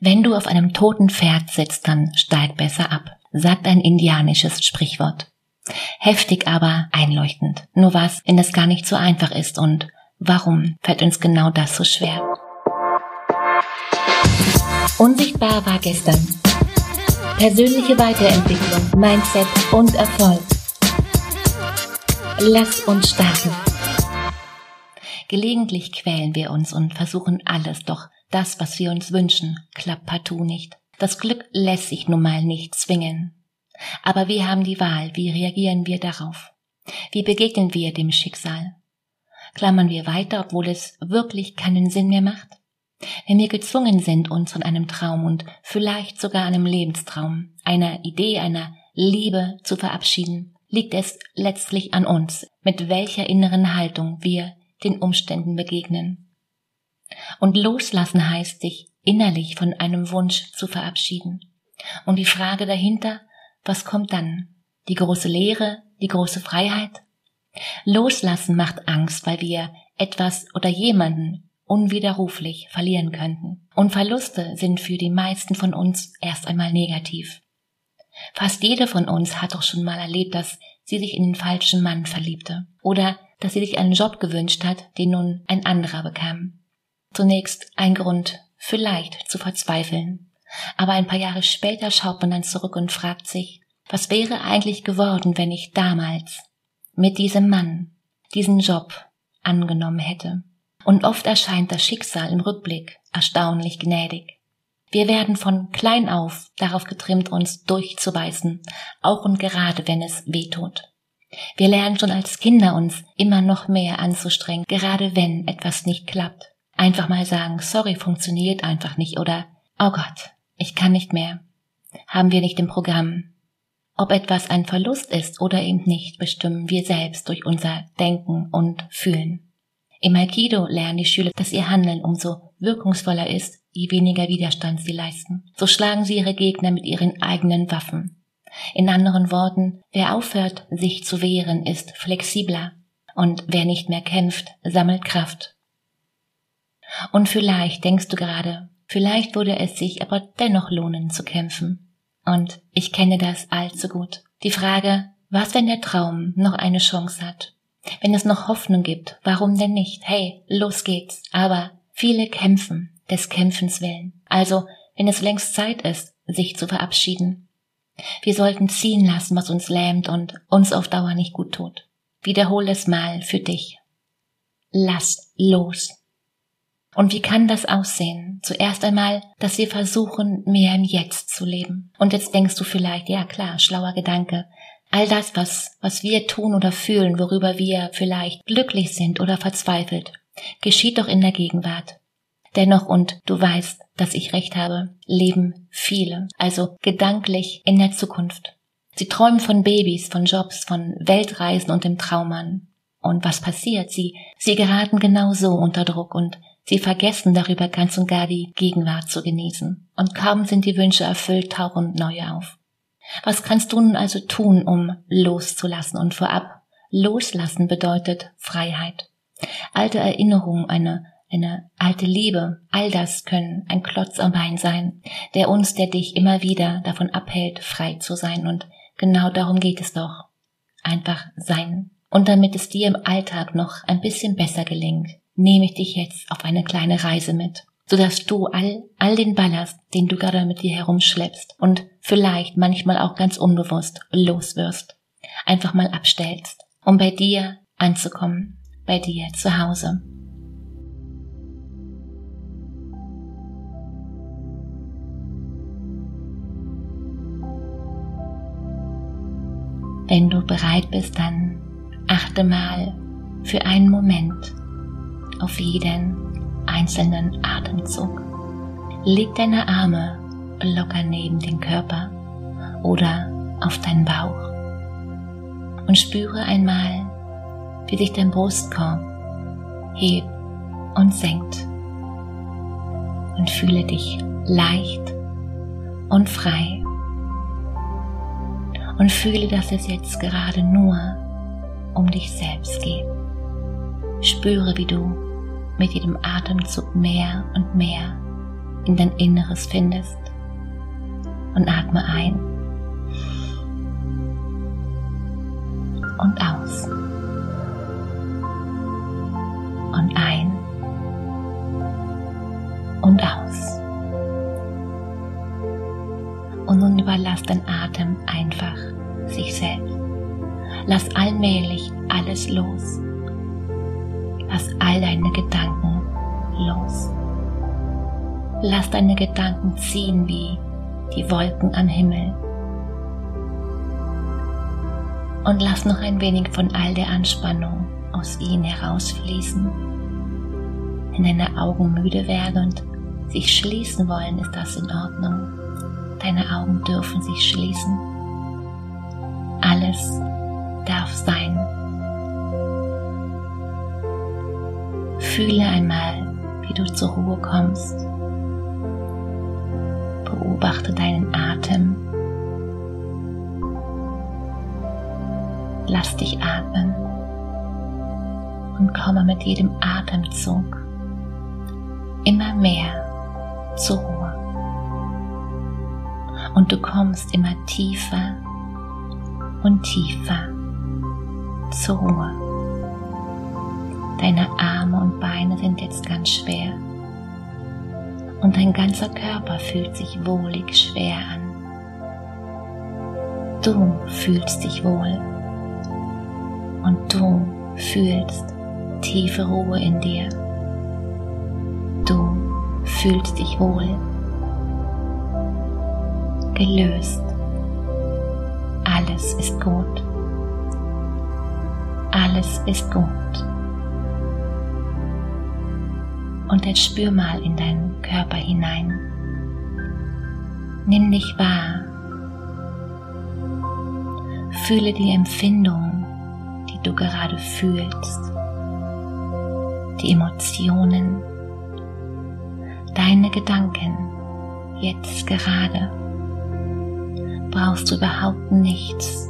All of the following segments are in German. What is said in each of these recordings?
Wenn du auf einem toten Pferd sitzt, dann steig besser ab, sagt ein indianisches Sprichwort. Heftig, aber einleuchtend. Nur was, wenn das gar nicht so einfach ist und warum fällt uns genau das so schwer? Unsichtbar war gestern. Persönliche Weiterentwicklung, Mindset und Erfolg. Lass uns starten. Gelegentlich quälen wir uns und versuchen alles, doch das, was wir uns wünschen, klappt partout nicht. Das Glück lässt sich nun mal nicht zwingen. Aber wir haben die Wahl, wie reagieren wir darauf? Wie begegnen wir dem Schicksal? Klammern wir weiter, obwohl es wirklich keinen Sinn mehr macht? Wenn wir gezwungen sind, uns von einem Traum und vielleicht sogar einem Lebenstraum, einer Idee, einer Liebe zu verabschieden, liegt es letztlich an uns, mit welcher inneren Haltung wir den Umständen begegnen. Und loslassen heißt, sich innerlich von einem Wunsch zu verabschieden. Und die Frage dahinter, was kommt dann? Die große Lehre, die große Freiheit? Loslassen macht Angst, weil wir etwas oder jemanden unwiderruflich verlieren könnten. Und Verluste sind für die meisten von uns erst einmal negativ. Fast jede von uns hat doch schon mal erlebt, dass sie sich in den falschen Mann verliebte oder dass sie sich einen Job gewünscht hat, den nun ein anderer bekam. Zunächst ein Grund, vielleicht zu verzweifeln. Aber ein paar Jahre später schaut man dann zurück und fragt sich, was wäre eigentlich geworden, wenn ich damals mit diesem Mann diesen Job angenommen hätte. Und oft erscheint das Schicksal im Rückblick erstaunlich gnädig. Wir werden von klein auf darauf getrimmt, uns durchzubeißen, auch und gerade wenn es weh tut. Wir lernen schon als Kinder uns immer noch mehr anzustrengen, gerade wenn etwas nicht klappt. Einfach mal sagen, sorry, funktioniert einfach nicht oder, oh Gott, ich kann nicht mehr. Haben wir nicht im Programm. Ob etwas ein Verlust ist oder eben nicht, bestimmen wir selbst durch unser Denken und Fühlen. Im Aikido lernen die Schüler, dass ihr Handeln umso wirkungsvoller ist, je weniger Widerstand sie leisten. So schlagen sie ihre Gegner mit ihren eigenen Waffen. In anderen Worten, wer aufhört, sich zu wehren, ist flexibler und wer nicht mehr kämpft, sammelt Kraft. Und vielleicht denkst du gerade, vielleicht würde es sich aber dennoch lohnen zu kämpfen. Und ich kenne das allzu gut. Die Frage, was wenn der Traum noch eine Chance hat? Wenn es noch Hoffnung gibt, warum denn nicht? Hey, los geht's. Aber viele kämpfen des Kämpfens willen. Also, wenn es längst Zeit ist, sich zu verabschieden, wir sollten ziehen lassen, was uns lähmt und uns auf Dauer nicht gut tut. Wiederhole es mal für dich. Lass los. Und wie kann das aussehen? Zuerst einmal, dass wir versuchen, mehr im Jetzt zu leben. Und jetzt denkst du vielleicht, ja klar, schlauer Gedanke. All das, was, was wir tun oder fühlen, worüber wir vielleicht glücklich sind oder verzweifelt, geschieht doch in der Gegenwart. Dennoch, und du weißt, dass ich recht habe, leben viele, also gedanklich in der Zukunft. Sie träumen von Babys, von Jobs, von Weltreisen und dem Traummann. Und was passiert? Sie, sie geraten genau so unter Druck und sie vergessen darüber ganz und gar die Gegenwart zu genießen. Und kaum sind die Wünsche erfüllt, tauchen neue auf. Was kannst du nun also tun, um loszulassen? Und vorab, loslassen bedeutet Freiheit. Alte Erinnerungen, eine eine alte Liebe, all das können ein Klotz am Bein sein, der uns, der dich immer wieder davon abhält, frei zu sein. Und genau darum geht es doch. Einfach sein. Und damit es dir im Alltag noch ein bisschen besser gelingt, nehme ich dich jetzt auf eine kleine Reise mit, sodass du all, all den Ballast, den du gerade mit dir herumschleppst und vielleicht manchmal auch ganz unbewusst loswirst, einfach mal abstellst, um bei dir anzukommen, bei dir zu Hause. Wenn du bereit bist, dann achte mal für einen Moment auf jeden einzelnen Atemzug. Leg deine Arme locker neben den Körper oder auf deinen Bauch und spüre einmal, wie sich dein Brustkorb hebt und senkt und fühle dich leicht und frei und fühle, dass es jetzt gerade nur um dich selbst geht. Spüre, wie du mit jedem Atemzug mehr und mehr in dein Inneres findest. Und atme ein und aus. Und ein und aus. Und nun überlass dein Atem einfach sich selbst. Lass allmählich alles los. Lass all deine Gedanken los. Lass deine Gedanken ziehen wie die Wolken am Himmel. Und lass noch ein wenig von all der Anspannung aus ihnen herausfließen. Wenn deine Augen müde werden und sich schließen wollen, ist das in Ordnung. Deine Augen dürfen sich schließen. Alles darf sein. Fühle einmal, wie du zur Ruhe kommst. Beobachte deinen Atem. Lass dich atmen und komme mit jedem Atemzug immer mehr zur Ruhe. Und du kommst immer tiefer und tiefer zur Ruhe. Deine Arme und Beine sind jetzt ganz schwer und dein ganzer Körper fühlt sich wohlig schwer an. Du fühlst dich wohl und du fühlst tiefe Ruhe in dir. Du fühlst dich wohl, gelöst. Alles ist gut. Alles ist gut. Und jetzt spür mal in deinen Körper hinein. Nimm dich wahr. Fühle die Empfindung, die du gerade fühlst. Die Emotionen. Deine Gedanken. Jetzt gerade. Brauchst du überhaupt nichts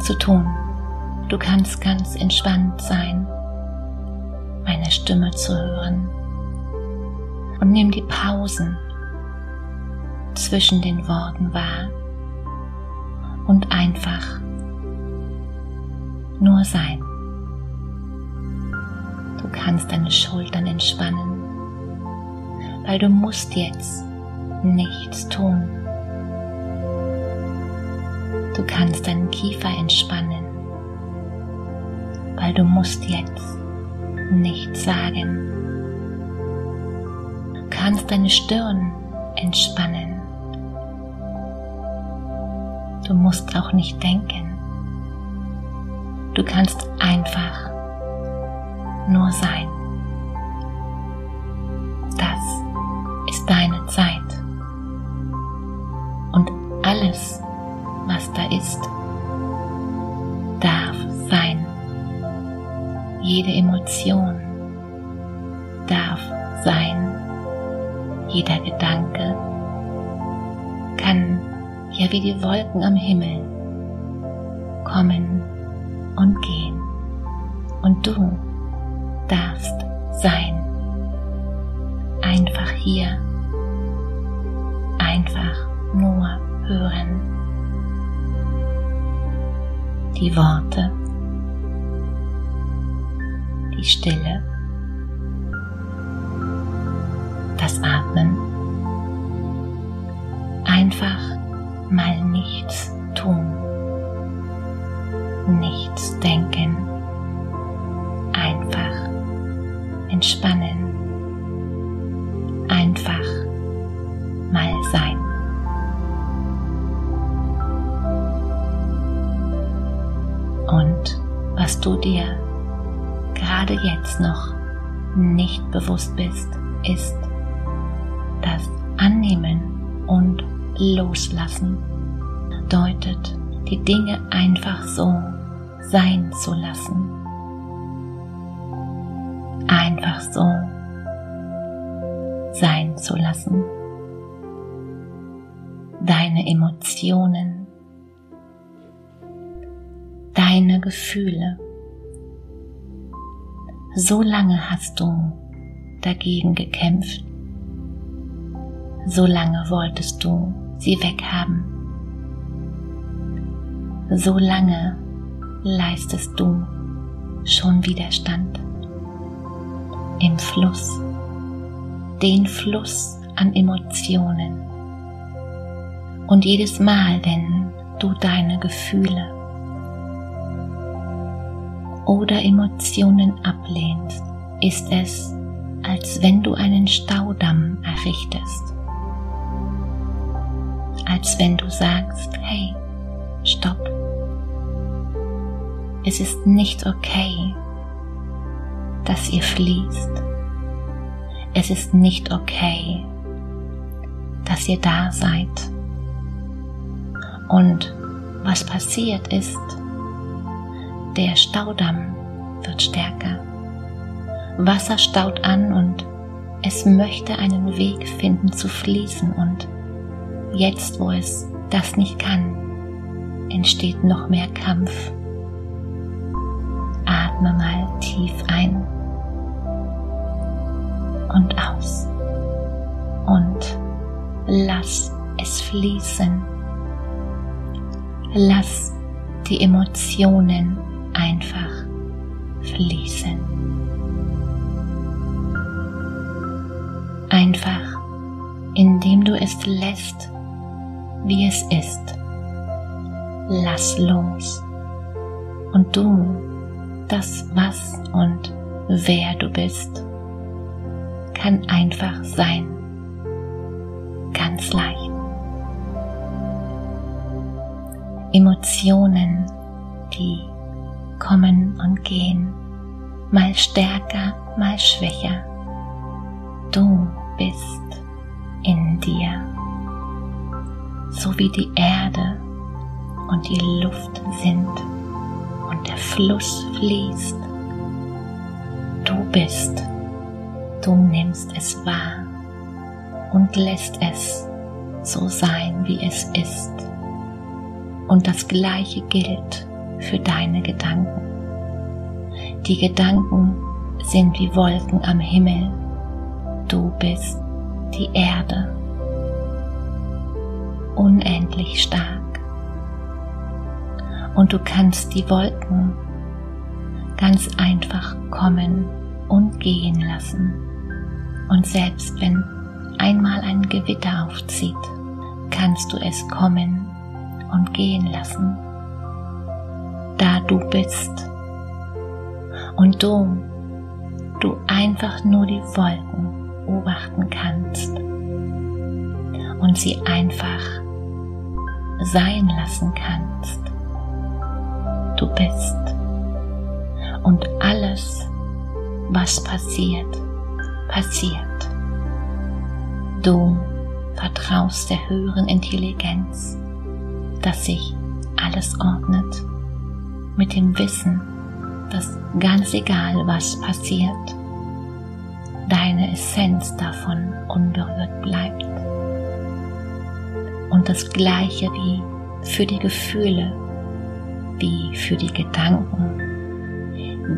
zu tun. Du kannst ganz entspannt sein meine Stimme zu hören. Und nimm die Pausen zwischen den Worten wahr und einfach nur sein. Du kannst deine Schultern entspannen, weil du musst jetzt nichts tun. Du kannst deinen Kiefer entspannen, weil du musst jetzt nichts sagen. Du kannst deine Stirn entspannen. Du musst auch nicht denken. Du kannst einfach nur sein. Jede Emotion darf sein. Jeder Gedanke kann ja wie die Wolken am Himmel kommen und gehen. Und du darfst sein. Einfach hier. Einfach nur hören. Die Worte die Stille, das Atmen, einfach mal nichts bewusst bist, ist das Annehmen und Loslassen deutet, die Dinge einfach so sein zu lassen. Einfach so sein zu lassen. Deine Emotionen, deine Gefühle so lange hast du dagegen gekämpft, so lange wolltest du sie weghaben. So lange leistest du schon Widerstand im Fluss, den Fluss an Emotionen. Und jedes Mal, wenn du deine Gefühle oder Emotionen ablehnst, ist es, als wenn du einen Staudamm errichtest. Als wenn du sagst, hey, stopp. Es ist nicht okay, dass ihr fließt. Es ist nicht okay, dass ihr da seid. Und was passiert ist, der Staudamm wird stärker. Wasser staut an und es möchte einen Weg finden zu fließen und jetzt, wo es das nicht kann, entsteht noch mehr Kampf. Atme mal tief ein und aus und lass es fließen. Lass die Emotionen einfach fließen. Einfach, indem du es lässt, wie es ist. Lass los. Und du, das was und wer du bist, kann einfach sein. Ganz leicht. Emotionen, die kommen und gehen, mal stärker, mal schwächer. Du dir, so wie die Erde und die Luft sind und der Fluss fließt. Du bist, du nimmst es wahr und lässt es so sein, wie es ist. Und das Gleiche gilt für deine Gedanken. Die Gedanken sind wie Wolken am Himmel. Du bist die Erde. Unendlich stark. Und du kannst die Wolken ganz einfach kommen und gehen lassen. Und selbst wenn einmal ein Gewitter aufzieht, kannst du es kommen und gehen lassen da du bist. Und du, du einfach nur die Wolken beobachten kannst und sie einfach sein lassen kannst. Du bist. Und alles, was passiert, passiert. Du vertraust der höheren Intelligenz, dass sich alles ordnet mit dem Wissen, dass ganz egal was passiert, deine Essenz davon unberührt bleibt. Und das gleiche wie für die Gefühle, wie für die Gedanken,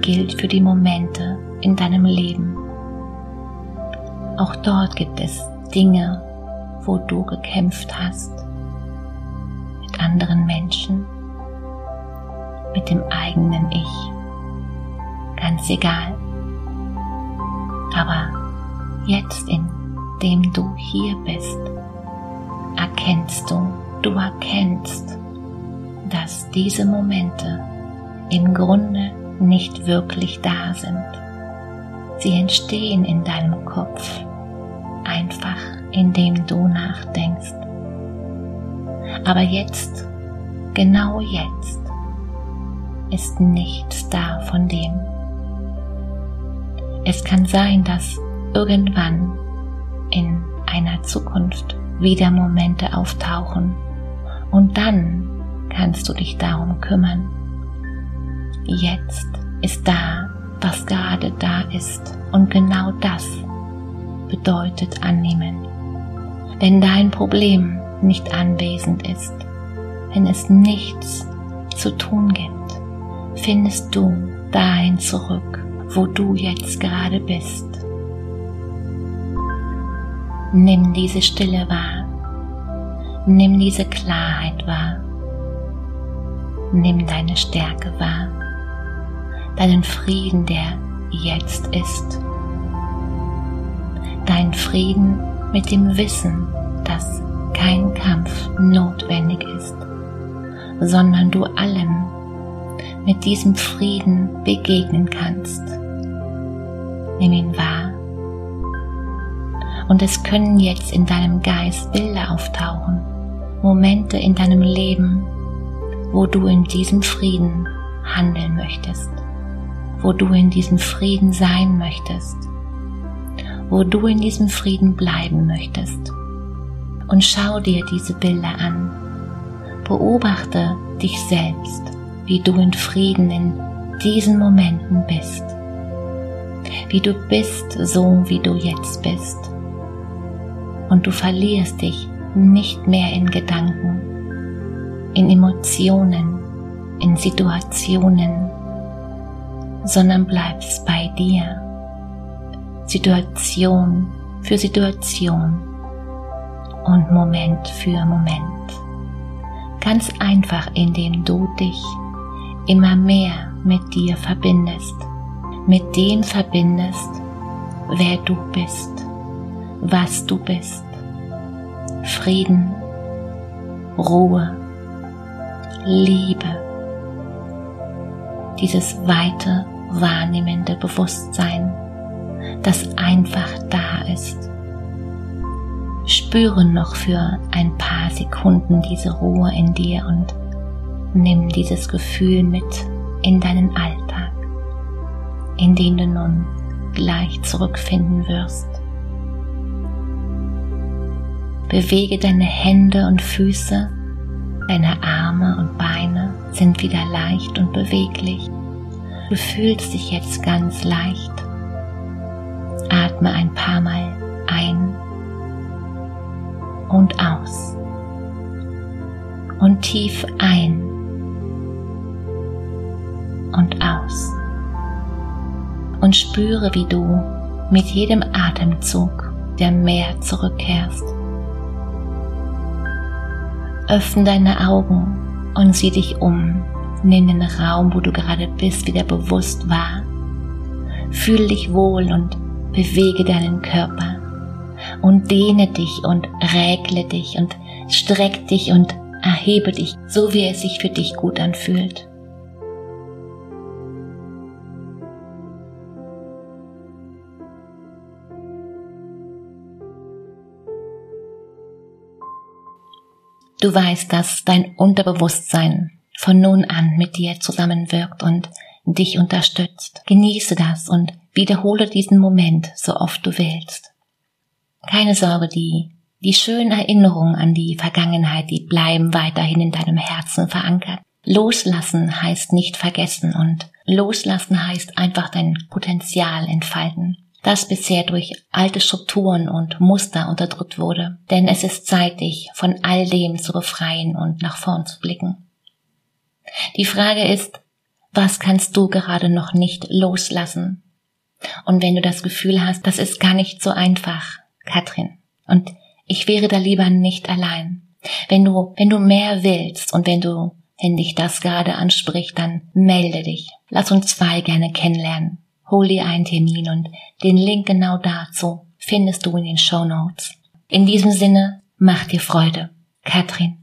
gilt für die Momente in deinem Leben. Auch dort gibt es Dinge, wo du gekämpft hast mit anderen Menschen mit dem eigenen Ich. Ganz egal. Aber jetzt, indem du hier bist, erkennst du, du erkennst, dass diese Momente im Grunde nicht wirklich da sind. Sie entstehen in deinem Kopf, einfach indem du nachdenkst. Aber jetzt, genau jetzt, ist nichts da von dem. Es kann sein, dass irgendwann in einer Zukunft wieder Momente auftauchen und dann kannst du dich darum kümmern. Jetzt ist da, was gerade da ist und genau das bedeutet annehmen. Wenn dein Problem nicht anwesend ist, wenn es nichts zu tun gibt, findest du dahin zurück, wo du jetzt gerade bist. Nimm diese Stille wahr. Nimm diese Klarheit wahr. Nimm deine Stärke wahr. Deinen Frieden, der jetzt ist. Dein Frieden mit dem Wissen, dass kein Kampf notwendig ist, sondern du allem mit diesem Frieden begegnen kannst. Nimm ihn wahr. Und es können jetzt in deinem Geist Bilder auftauchen, Momente in deinem Leben, wo du in diesem Frieden handeln möchtest, wo du in diesem Frieden sein möchtest, wo du in diesem Frieden bleiben möchtest. Und schau dir diese Bilder an. Beobachte dich selbst, wie du in Frieden in diesen Momenten bist. Wie du bist, so wie du jetzt bist. Und du verlierst dich nicht mehr in Gedanken, in Emotionen, in Situationen, sondern bleibst bei dir, Situation für Situation und Moment für Moment. Ganz einfach, indem du dich immer mehr mit dir verbindest, mit dem verbindest, wer du bist, was du bist. Frieden, Ruhe, Liebe, dieses weite, wahrnehmende Bewusstsein, das einfach da ist. Spüre noch für ein paar Sekunden diese Ruhe in dir und nimm dieses Gefühl mit in deinen Alltag, in den du nun gleich zurückfinden wirst. Bewege deine Hände und Füße, deine Arme und Beine sind wieder leicht und beweglich. Du fühlst dich jetzt ganz leicht. Atme ein paar Mal ein und aus. Und tief ein und aus. Und spüre, wie du mit jedem Atemzug der Meer zurückkehrst. Öffne deine Augen und sieh dich um. Nimm den Raum, wo du gerade bist, wieder bewusst wahr. Fühle dich wohl und bewege deinen Körper und dehne dich und regle dich und streck dich und erhebe dich, so wie es sich für dich gut anfühlt. Du weißt, dass dein Unterbewusstsein von nun an mit dir zusammenwirkt und dich unterstützt. Genieße das und wiederhole diesen Moment so oft du willst. Keine Sorge, die, die schönen Erinnerungen an die Vergangenheit, die bleiben weiterhin in deinem Herzen verankert. Loslassen heißt nicht vergessen und loslassen heißt einfach dein Potenzial entfalten das bisher durch alte Strukturen und Muster unterdrückt wurde. Denn es ist Zeit, dich von all dem zu befreien und nach vorn zu blicken. Die Frage ist, was kannst du gerade noch nicht loslassen? Und wenn du das Gefühl hast, das ist gar nicht so einfach, Katrin, und ich wäre da lieber nicht allein. Wenn du, wenn du mehr willst und wenn du, wenn dich das gerade anspricht, dann melde dich. Lass uns zwei gerne kennenlernen. Hol dir einen Termin und den Link genau dazu findest du in den Show Notes. In diesem Sinne, mach dir Freude. Katrin.